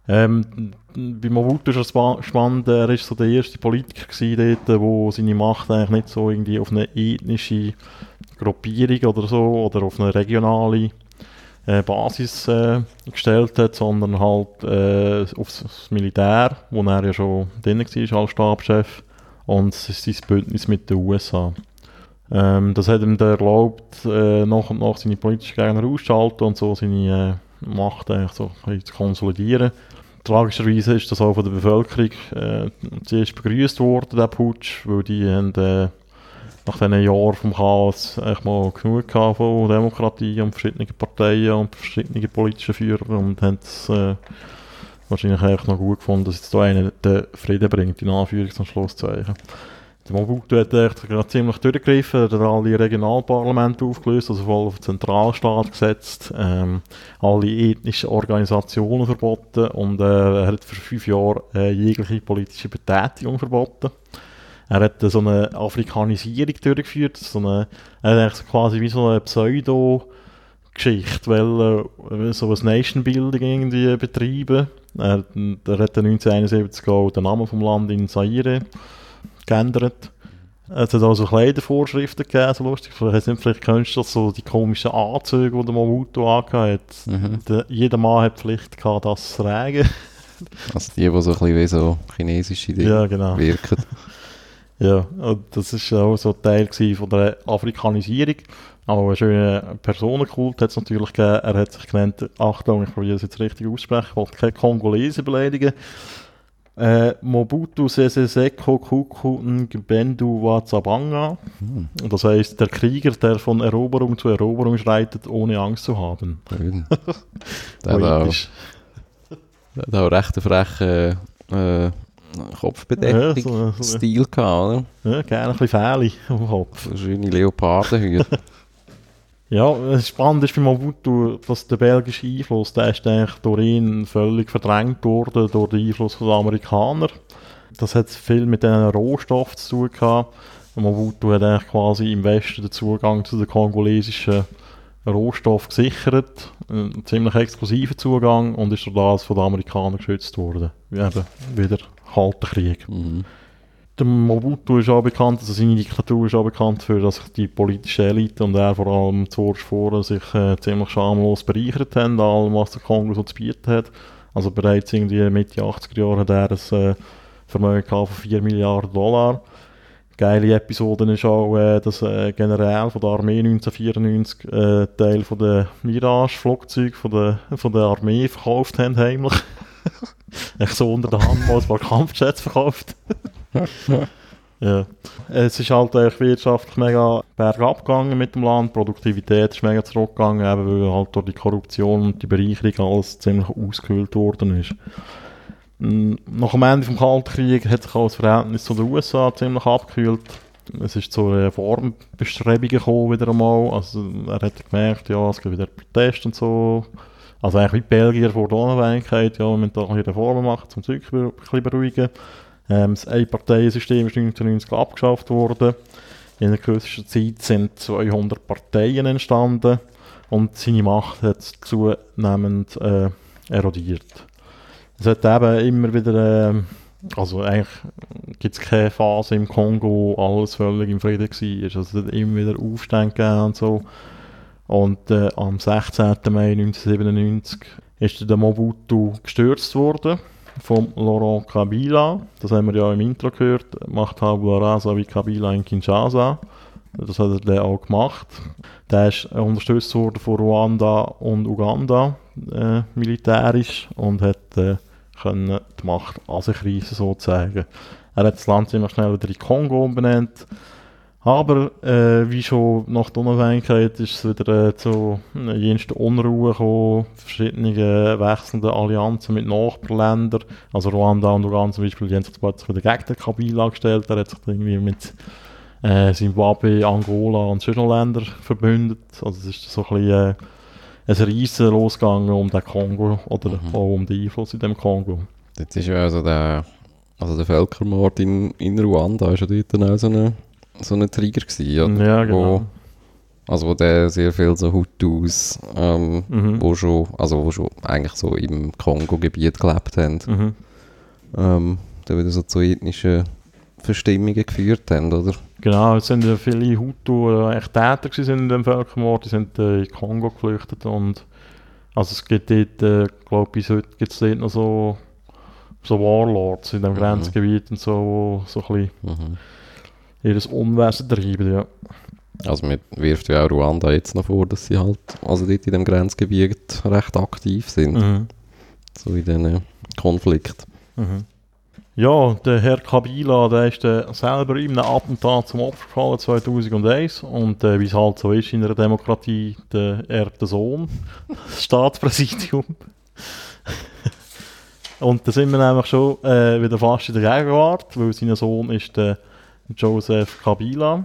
Ähm, bei Mobutu ist es spa- spannend, er war so der erste Politiker gewesen dort, der seine Macht eigentlich nicht so irgendwie auf eine ethnische Gruppierung oder so oder auf eine regionale äh, Basis äh, gestellt hat, sondern halt äh, auf das Militär, wo er ja schon drin war als Stabschef und sein Bündnis mit den USA. Ähm, das hat ihm dann erlaubt, äh, nach und nach seine politischen Gegner auszuschalten und so seine äh, Macht eigentlich so zu konsolidieren. Tragischerweise ist das auch von der Bevölkerung äh, zuerst begrüßt worden, der Putsch, weil die haben, nach diesen Jahren vom Chaos echt mal genug von Demokratie und verschiedenen Parteien und verschiedenen politischen Führern und haben es äh, wahrscheinlich echt noch gut gefunden, dass jetzt da einer den Frieden bringt, in Anführungs- und Schlusszeichen. Der Mobutu hat gerade ziemlich durchgegriffen, er hat alle Regionalparlamente aufgelöst, also voll auf den Zentralstaat gesetzt, ähm, alle ethnischen Organisationen verboten und äh, er hat für fünf Jahre äh, jegliche politische Betätigung verboten. Er hat so eine Afrikanisierung durchgeführt, so eine, er hat quasi wie so eine Pseudo-Geschichte, weil äh, so ein Nation-Building irgendwie betreiben. Er, er hat dann 1971 auch den Namen vom Land in Zaire geändert. Es hat auch so Kleidervorschriften gegeben, so lustig. Vielleicht, nicht, vielleicht kennst du das, so die komischen Anzüge, die der Mobutu angehabt hat. Mhm. Der, jeder Mann hat die Pflicht gehabt, das zu tragen. Also die, die so ein bisschen wie so chinesische Dinge Ja, genau. wirken. Ja, das war auch so Teil von der Afrikanisierung. Aber einen schönen Personenkult hat es natürlich gegeben. Er hat sich genannt, Achtung, ich probiere das jetzt richtig aussprechen, ich wollte keine Kongolesen beleidigen. Äh, Mobutu Sese Seko Kuku Nbendu Wazabanga. Hm, Das heißt, der Krieger, der von Eroberung zu Eroberung schreitet, ohne Angst zu haben. schön. Der hat auch, der hat auch recht einen frechen äh, Kopfbedeckung Ja, so- so- Stil gehabt, oder? Ja, gerne ein bisschen Fähle am Kopf. So schöne Leopardenhüte. Ja, spannend ist bei Mobutu, dass der belgische Einfluss, der ist eigentlich durch ihn völlig verdrängt worden, durch den Einfluss der Amerikaner. Das hat viel mit diesen Rohstoffen zu tun gehabt. Mobutu hat eigentlich quasi im Westen den Zugang zu den kongolesischen Rohstoffen gesichert. Ein ziemlich exklusiver Zugang und ist durch das von den Amerikanern geschützt worden. Eben wieder Kalter Krieg. mhm. Der Mobutu ist auch bekannt, also seine Diktatur ist auch bekannt dafür, dass sich die politische Elite und er vor allem zuerst vorher sich äh, ziemlich schamlos bereichert haben, an allem, was der Kongo so zu bieten hat. Also bereits irgendwie Mitte 80er Jahre hat er ein äh, Vermögen gehabt von 4 Milliarden Dollar. Geile Episode ist auch, äh, dass äh, General von der Armee 1994 äh, Teil von der Mirage-Flugzeuge von der, von der Armee verkauft haben, heimlich. Echt so unter der Hand mal ein paar Kampfjets verkauft. Ja. Es ist halt eigentlich wirtschaftlich mega bergab gegangen mit dem Land. Die Produktivität ist mega zurückgegangen, eben weil halt durch die Korruption und die Bereicherung alles ziemlich ausgehöhlt worden ist. Mm, Nach dem Ende des Kalten Krieges hat sich auch das Verhältnis zu den USA ziemlich abgekühlt. Es ist zu Reformbestrebungen gekommen wieder einmal. Also er hat gemerkt, ja, es gibt wieder Proteste und so. Also eigentlich wie Belgier vor der Unabhängigkeit, ja, wir müssen da bisschen Reformen machen, um Zeug ein bisschen beruhigen. Ähm, das Ein-Parteien-System ist 1990 abgeschafft worden. In der kürzester Zeit sind 200 Parteien entstanden und seine Macht hat zunehmend äh, erodiert. Es hat eben immer wieder, ähm, also eigentlich gibt es keine Phase im Kongo, alles völlig im Frieden war. Also es hat immer wieder Aufstände gegeben und so. Und äh, am 16. Mai 1997 ist der Mobutu gestürzt worden von Laurent Kabila. Das haben wir ja im Intro gehört. Macht Tabula Rasa wie Kabila in Kinshasa. Das hat er auch gemacht. Der ist unterstützt worden von Ruanda und Uganda äh, militärisch und hat äh, können die Macht an sich reissen sozusagen. Er hat das Land ziemlich schnell wieder in Kongo umbenannt, Aber äh, wie schon nach der Unabhängigkeit ist es wieder äh, zu äh, jensten Unruhe gekommen, verschiedene äh, wechselnde Allianzen mit Nachbarländern. Also Ruanda und Uganda zum Beispiel, die haben sich plötzlich wieder gegen den Kabila gestellt. Er hat sich irgendwie mit äh, Zimbabwe, Angola und solchen Ländern verbündet. Also es ist so ein bisschen äh, ein Riesen losgegangen um den Kongo oder Mhm. auch um den Einfluss in dem Kongo. Jetzt ist ja also der, also der Völkermord in, in Ruanda ist ja dort auch so ein so eine Trigger gewesen, oder? Ja, genau. Wo, also wo der sehr viel so Hutus, ähm, Mhm. wo schon, also wo schon eigentlich so im Kongo-Gebiet gelebt haben, Mhm. ähm, da wieder so zu ethnischen Verstimmungen geführt haben, oder? Genau, es sind ja viele Hutu äh, echt Täter gewesen in dem Völkermord, die sind äh, in Kongo geflüchtet und also es gibt dort, äh, glaube bis heute gibt es dort noch so, so Warlords in dem Mhm. Grenzgebiet und so, so ein bisschen Mhm. Ihres Unwesen treiben, ja. Also man wirft ja auch Ruanda jetzt noch vor, dass sie halt, also dort in dem Grenzgebiet recht aktiv sind, Mhm. so in diesen Konflikt. Mhm. Ja, der Herr Kabila, der ist äh, selber in einem Attentat zum Opfer gefallen 2001 und äh, wie es halt so ist in einer Demokratie, der erbte Sohn, das Staatspräsidium. und da sind wir nämlich schon äh, wieder fast in der Gegenwart, weil sein Sohn ist der Joseph Kabila.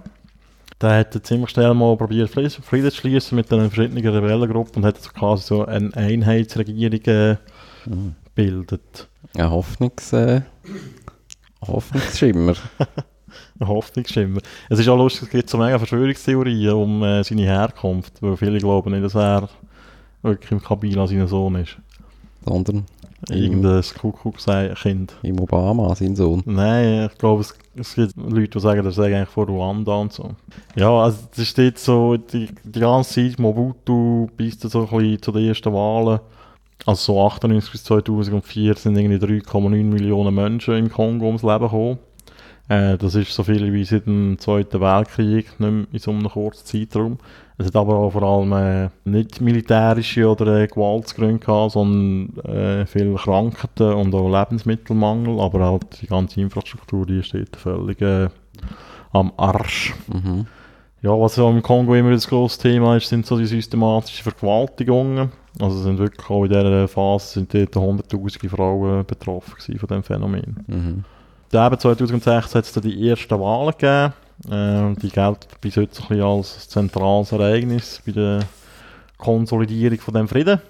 Der hat ziemlich schnell mal probiert, Frieden zu schließen mit den verschiedenen Rebellengruppen und hat so quasi so eine Einheitsregierung äh, Mhm. gebildet. Ein Hoffnungs, äh, Hoffnungsschimmer. Ein Hoffnungsschimmer. Es ist auch lustig, es gibt so mega Verschwörungstheorien um äh, seine Herkunft, weil viele glauben nicht, dass er wirklich im Kabila sein Sohn ist. sondern Irgendein Kuckuckskind. im Obama, sein Sohn. Nein, ich glaube, es, es gibt Leute, die sagen, das sei eigentlich von Ruanda und so. Ja, also es steht so die, die ganze Zeit Mobutu bis so ein bisschen zu den ersten Wahlen. Also so 98 bis 2004 sind irgendwie 3,9 Millionen Menschen im Kongo ums Leben gekommen. Äh, das ist so viel wie seit dem Zweiten Weltkrieg, nicht mehr in so einem kurzen Zeitraum. Es hat aber auch vor allem äh, nicht militärische oder äh, Gewaltsgründe gehabt, sondern äh, viele Krankheiten und auch Lebensmittelmangel, aber halt die ganze Infrastruktur, die steht völlig äh, am Arsch. Mhm. Ja, was ja im Kongo immer das grosse Thema ist, sind so die systematischen Vergewaltigungen. Also sind wirklich auch in dieser Phase sind dort hunderttausende Frauen betroffen von diesem Phänomen. Mhm. Eben 2016 hat es dann die ersten Wahlen gegeben. Äh, die gelten bis heute so ein bisschen als zentrales Ereignis bei der Konsolidierung von dem Frieden.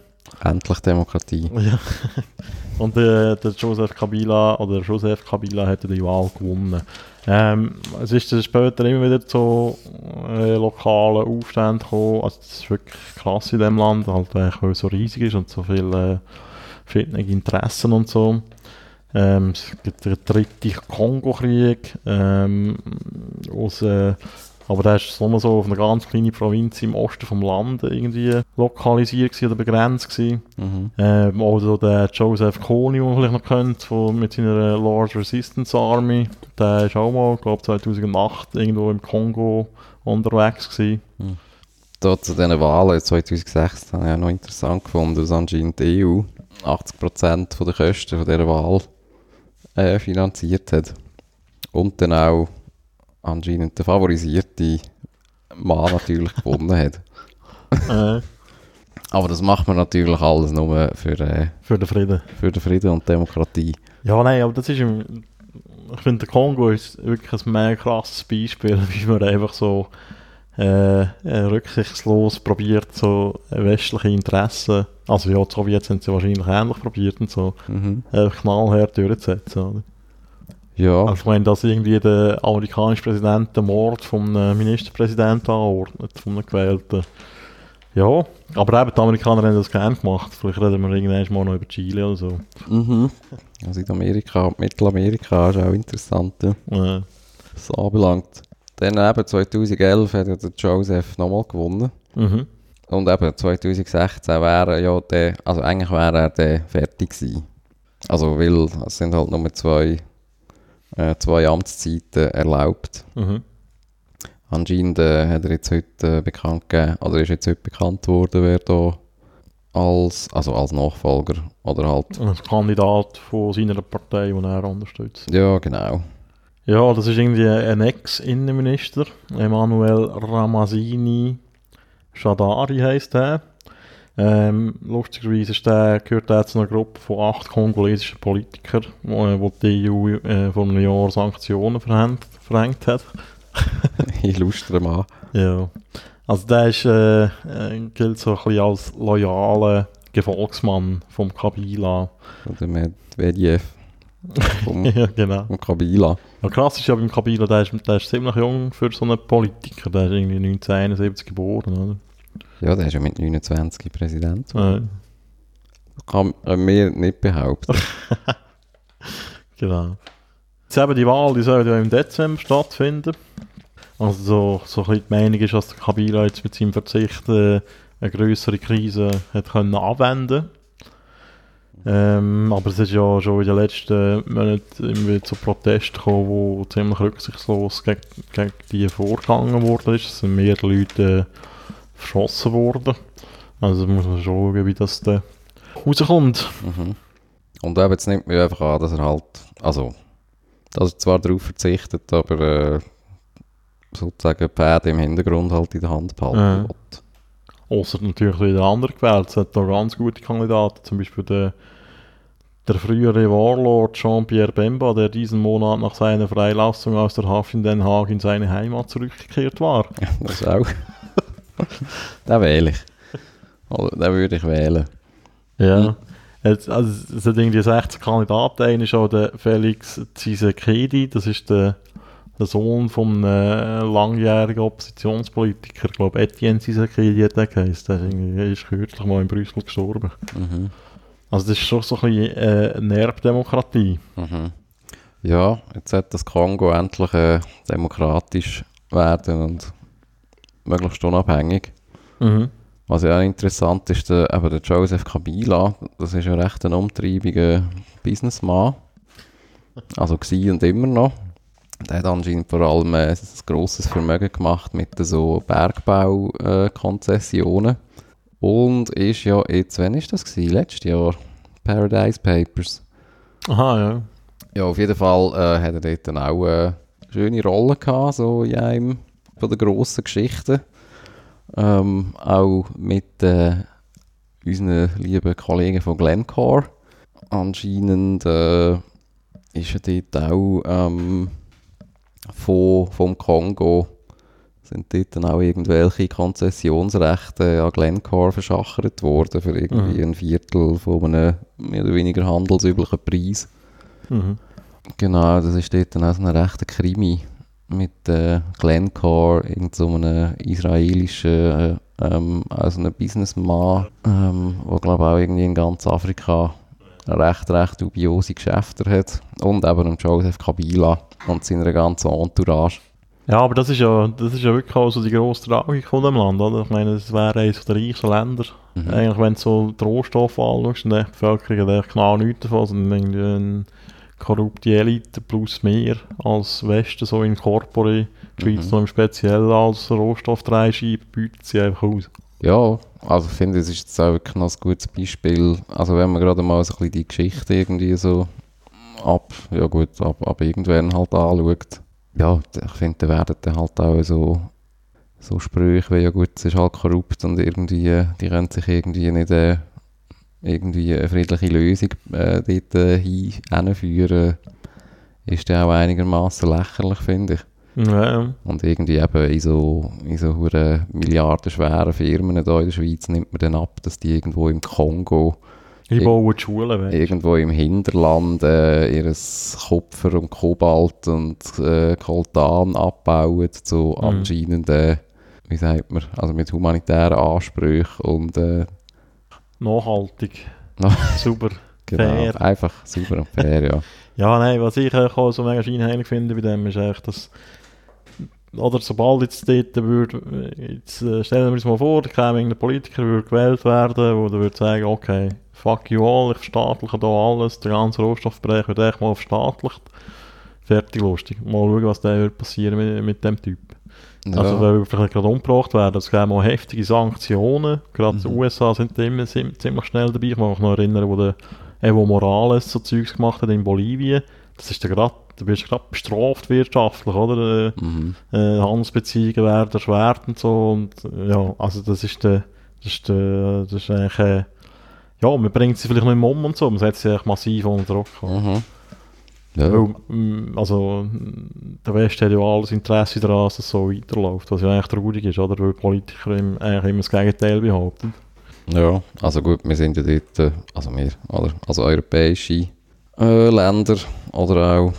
Endlich Demokratie. Ja. Und äh, der Joseph Kabila oder Joseph Kabila hat die Wahl gewonnen. Ähm, es ist dann später immer wieder zu äh, lokalen Aufständen gekommen. Also das ist wirklich krass in dem Land, halt, weil es so riesig ist und so viele äh, verschiedene Interessen und so. Ähm, es gibt den dritten Kongo-Krieg. Ähm, aus, äh, aber der ist nur so auf einer ganz kleinen Provinz im Osten vom Land irgendwie lokalisiert gewesen oder begrenzt gewesen. Mhm. Ähm, oder der Joseph Kony, den man vielleicht noch kennt, von, mit seiner Lord Resistance Army. Der ist auch mal, glaube 2008 irgendwo im Kongo unterwegs gewesen. Da zu diesen Wahlen 2006 habe ich auch noch interessant gefunden, dass anscheinend die EU 80% von der Kosten von dieser Wahl äh, finanziert hat. Und dann auch anscheinend der favorisierte Mann natürlich gewonnen hat. äh, Aber das macht man natürlich alles nur für, äh, für den Frieden. für den Frieden und Demokratie. Ja, nein, aber das ist im, ich finde, der Kongo ist wirklich ein mega krasses Beispiel, wie man einfach so äh, äh, rücksichtslos probiert, so westliche Interessen, also ja, die Sowjets haben ja wahrscheinlich ähnlich probiert und so, Mhm. äh, knallhart durchzusetzen. Oder? Ja, Also ich meine, dass irgendwie der amerikanische Präsident den Mord vom Ministerpräsidenten anordnet, vom gewählten. Ja, aber eben die Amerikaner haben das gerne gemacht. Vielleicht reden wir irgendwann mal noch über Chile oder so. mhm. Also Südamerika und Mittelamerika ist auch interessant, ja, was anbelangt. Dann eben 2011 hat ja der Joseph nochmal gewonnen. mhm. Und eben 2016 wäre ja der, also eigentlich wäre er der fertig gewesen. Also weil es sind halt nur zwei, äh, zwei Amtszeiten erlaubt. Mhm. Anscheinend äh, hat er jetzt heute äh, bekannt gegeben, oder ist jetzt heute bekannt worden, wer da als, also als Nachfolger oder halt, Ein Kandidat von seiner Partei, den er unterstützt. ja genau. Ja, das ist irgendwie ein Ex-Innenminister, Emanuel Ramazini Shadari heisst er. Ähm, lustigerweise ist der, gehört er zu einer Gruppe von acht kongolesischen Politikern, wo, äh, wo die EU äh, vor einem Jahr Sanktionen verhängt, verhängt hat. Illustrer Mann. Ja. Also der ist, äh, äh, gilt so ein bisschen als loyaler Gefolgsmann vom Kabila. Oder Medvedev. Vom, ja, genau. vom Kabila. Ja, krass ist ja beim Kabila, der ist, der ist ziemlich jung für so einen Politiker. Der ist irgendwie 1971 geboren, oder? Ja, der ist ja mit 29 Präsident. Äh, Kann mir nicht behaupten. genau. Jetzt eben die Wahl, die soll ja im Dezember stattfinden. Also so, so ein bisschen die Meinung ist, dass der Kabila jetzt mit seinem Verzicht äh, eine größere Krise hat können anwenden ähm, aber es ist ja schon in den letzten Monaten irgendwie zu Protesten gekommen, wo ziemlich rücksichtslos gegen, gegen die vorgegangen worden ist. Es sind mehrere Leute äh, verschossen worden. Also muss man schauen, wie das dann rauskommt. Mhm. Und eben, jetzt nimmt man einfach an, dass er halt, also, dass er zwar darauf verzichtet, aber äh, sozusagen die Pferde im Hintergrund halt in der Hand behalten Ja. will. Außer natürlich wieder andere gewählt. Es hat da ganz gute Kandidaten, zum Beispiel der, der frühere Warlord Jean-Pierre Bemba, der diesen Monat nach seiner Freilassung aus der Haft in Den Haag in seine Heimat zurückgekehrt war. Das auch. den wähle ich. Oder den würde ich wählen. Ja. Jetzt, also, es hat irgendwie 16 Kandidaten. Einer ist auch der Felix Tshisekedi, das ist der, der Sohn von einem langjährigen Oppositionspolitiker, ich glaube Etienne Tshisekedi hat der geheißen. Der ist, kürzlich mal in Brüssel gestorben. Mhm. Also das ist schon so ein bisschen äh, eine Erbdemokratie. Mhm. Ja, jetzt sollte das Kongo endlich äh, demokratisch werden und möglichst unabhängig. Mhm. Was ja auch interessant ist, der, eben der Joseph Kabila, das ist ja recht ein umtriebiger Businessman. Also war und immer noch. Der hat anscheinend vor allem äh, ein grosses Vermögen gemacht mit so Bergbaukonzessionen. und ist ja jetzt, wann ist das gewesen? Letztes Jahr? Paradise Papers. Aha, ja. Ja, auf jeden Fall äh, hat er dort dann auch äh, schöne Rollen gehabt, so in einem von den grossen Geschichten. Ähm, auch mit äh, unseren lieben Kollegen von Glencore. Anscheinend äh, ist er dort auch ähm, von, vom Kongo sind dort dann auch irgendwelche Konzessionsrechte an Glencore verschachert worden für irgendwie Mhm. ein Viertel von einem mehr oder weniger handelsüblichen Preis. Mhm. Genau, das ist dort dann auch so ein rechter Krimi mit äh, Glencore, irgend so einem israelischen, äh, ähm, also einem Businessman, ähm, der glaube auch irgendwie in ganz Afrika recht, recht dubiose Geschäfte hat. Und eben um Joseph Kabila und seiner ganzen Entourage. Ja, aber das ist ja, das ist ja wirklich auch so die grosse Tragik von dem Land, oder? Ich meine, es wäre eines der reichsten Länder. Mhm. Eigentlich, wenn du so die Rohstoffe anschaust, dann die Bevölkerung hat genau nichts davon, sondern irgendwie eine korrupte Elite plus mehr als Westen, so in Corpore. Die Schweiz Mhm. noch im Speziellen als Rohstoffdreischeibe bietet sie einfach aus. Ja, also finde, es ist jetzt auch wirklich noch ein gutes Beispiel. Also wenn man gerade mal so ein bisschen die Geschichte irgendwie so ab, ja gut, ab, ab irgendwann halt anschaut. Ja, ich finde, da werden dann halt auch so, so Sprüche wie, ja gut, es ist halt korrupt und irgendwie, die können sich irgendwie nicht äh, irgendwie eine friedliche Lösung äh, dort äh, hin, hinführen. Ist dann auch einigermaßen lächerlich, finde ich. Ja. Und irgendwie eben in so, in so milliardenschweren Firmen hier in der Schweiz nimmt man dann ab, dass die irgendwo im Kongo, Ich baue die Schulen weg. irgendwo im Hinterland äh, ihr Kupfer und Kobalt und äh, Koltan abbauen zu Mhm. anscheinend, äh, wie sagt man, also mit humanitären Ansprüchen und äh, Nachhaltig. No- Super. genau, Fair. einfach sauber und fair, ja. Ja, nein, was ich eigentlich auch so mega scheinheilig finde bei dem ist echt, dass oder sobald jetzt dort würde, jetzt äh, stellen wir uns mal vor, da käme irgendein Politiker, würde gewählt werden, der würde sagen, okay, fuck you all, ich verstaatliche da alles, der ganze Rohstoffbereich wird echt mal verstaatlicht. Fertig, lustig. Mal schauen, was da wird passieren mit, mit dem Typ. ja. Also, weil wir vielleicht gerade umgebracht werden, es gäbe auch heftige Sanktionen. Gerade die Mhm. USA sind immer ziemlich schnell dabei. Ich mag mich noch erinnern, wo der Evo Morales so Zeugs gemacht hat in Bolivien. Das ist dann gerade du bist gerade bestraft wirtschaftlich, oder? Äh, Mhm. äh, Handelsbeziehungen werden erschwert und so. Und ja, also das ist der, das ist der, das ist eigentlich, äh, ja, man bringt sie vielleicht nicht mehr um und so, man setzt sie eigentlich massiv unter Druck. Mhm. Ja. Weil, mm, also, der Westen hat ja alles Interesse daran, dass es so weiterläuft, was ja eigentlich traurig ist, oder? Weil Politiker im, eigentlich immer das Gegenteil behaupten. Ja, also gut, wir sind ja dort, äh, also wir, oder, also europäische äh, Länder oder auch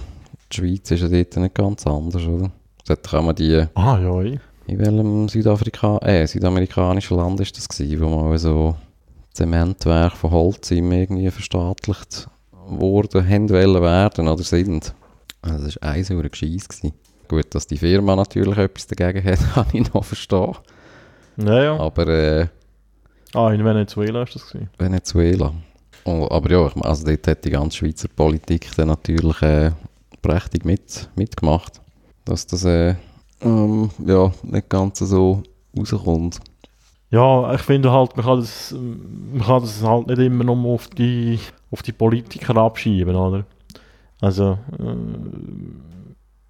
die Schweiz ist ja dort nicht ganz anders, oder? Dort kann man die, Ah, ja, eh. in welchem Südafrika, äh, südamerikanischen Land ist das gewesen, wo mal so Zementwerk von Holz irgendwie verstaatlicht worden, haben wollen werden oder sind. Also das war ein saurer Gescheiss gewesen. Gut, dass die Firma natürlich etwas dagegen hat, kann ich noch verstehen. Ja, ja. Aber äh, Ah, in Venezuela ist das gewesen. Venezuela. Oh, aber ja, ich also dort hat die ganze Schweizer Politik dann natürlich äh, prächtig mit, mitgemacht, dass das äh, ähm, ja, nicht ganz so rauskommt. Ja, ich finde halt, man kann das, man kann das halt nicht immer nur auf die, auf die Politiker abschieben, oder? Also, äh,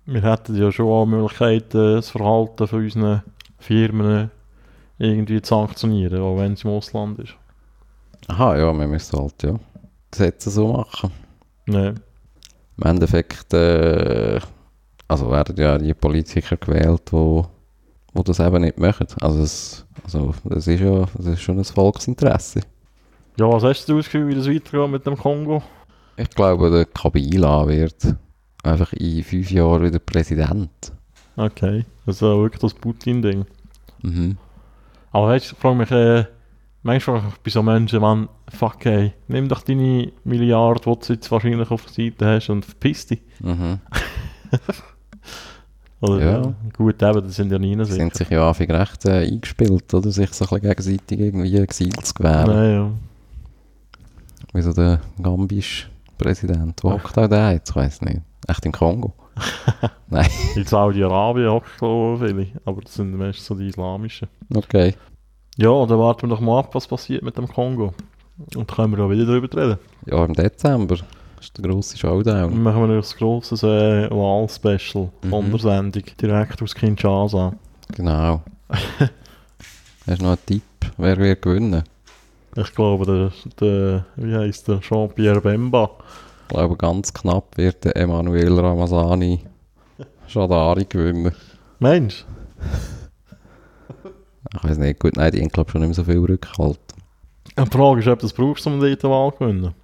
wir hätten ja schon auch Möglichkeiten, das Verhalten von unseren Firmen irgendwie zu sanktionieren, auch wenn es im Ausland ist. Aha, ja, wir müssen halt ja Gesetze so machen. Nee. Im Endeffekt äh, also werden ja die Politiker gewählt, wo, wo das eben nicht machen. Also, es, also das ist ja das ist schon ein Volksinteresse. Ja, was hast du das Gefühl, wie das weitergeht mit dem Kongo? Ich glaube, der Kabila wird einfach in fünf Jahren wieder Präsident. Okay, das ist ja wirklich das Putin-Ding. Mhm. Aber weißt du, ich frage mich, äh, manchmal mich bei so Menschen, man, fuck ey, nimm doch deine Milliarde, die du jetzt wahrscheinlich auf der Seite hast und verpiss dich. Mhm. Oder, Ja. ja. Gut, eben, das sind ja nie Sie sind sich ja anfang recht äh, eingespielt, oder? Sich so ein bisschen gegenseitig irgendwie gezielt zu gewähren. Nein, ja. Wie so der gambische Präsident. Wo hockt auch der jetzt? Ich weiß nicht. Echt im Kongo? Nein. In Saudi-Arabien hocken glaube ich viele, aber das sind meistens so die islamischen. Okay. Ja, dann warten wir doch mal ab, was passiert mit dem Kongo. Und dann können wir auch wieder darüber reden. Ja, im Dezember ist der grosse Dann Showdown. machen wir noch ein grosses äh, Wahl-Special, Mhm. Sondersendung, direkt aus Kinshasa. Genau. Hast du noch einen Tipp, wer wird gewinnen? Ich glaube, der, der wie heisst der, Jean-Pierre Bemba. Ich glaube, ganz knapp wird der Emanuel Ramazani Shadari gewinnen. Mensch, Ich weiß nicht, gut, nein, die haben glaube schon nicht mehr so viel Rückhalt. die Frage ist, ob du das brauchst, um die Wahl zu gewinnen.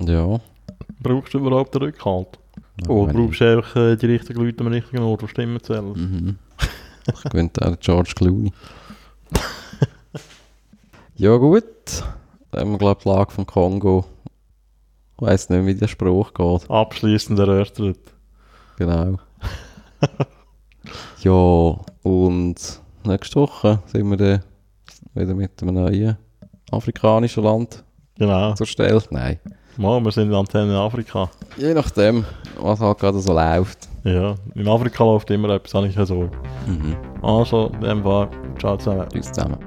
Ja. Brauchst du überhaupt den Rückhalt? Ja, Oder brauchst du einfach äh, die richtigen Leute am richtigen Ort, die Stimmen zählen? ich- Mhm. Ich gewinnt auch George Clooney. ja gut. Dann haben wir glaube die Lage vom Kongo. Ich weiss nicht, wie der Spruch geht. Abschließend erörtert. Genau. ja, und nächste Woche sind wir dann wieder mit einem neuen afrikanischen Land Genau. zur Stelle. Nein. Mal, wir sind in Antenne Afrika. Je nachdem, was halt gerade so läuft. Ja, in Afrika läuft immer etwas, habe ich keine Sorge. Mhm. Also, in dem Fall, ciao zusammen. Tschüss zusammen.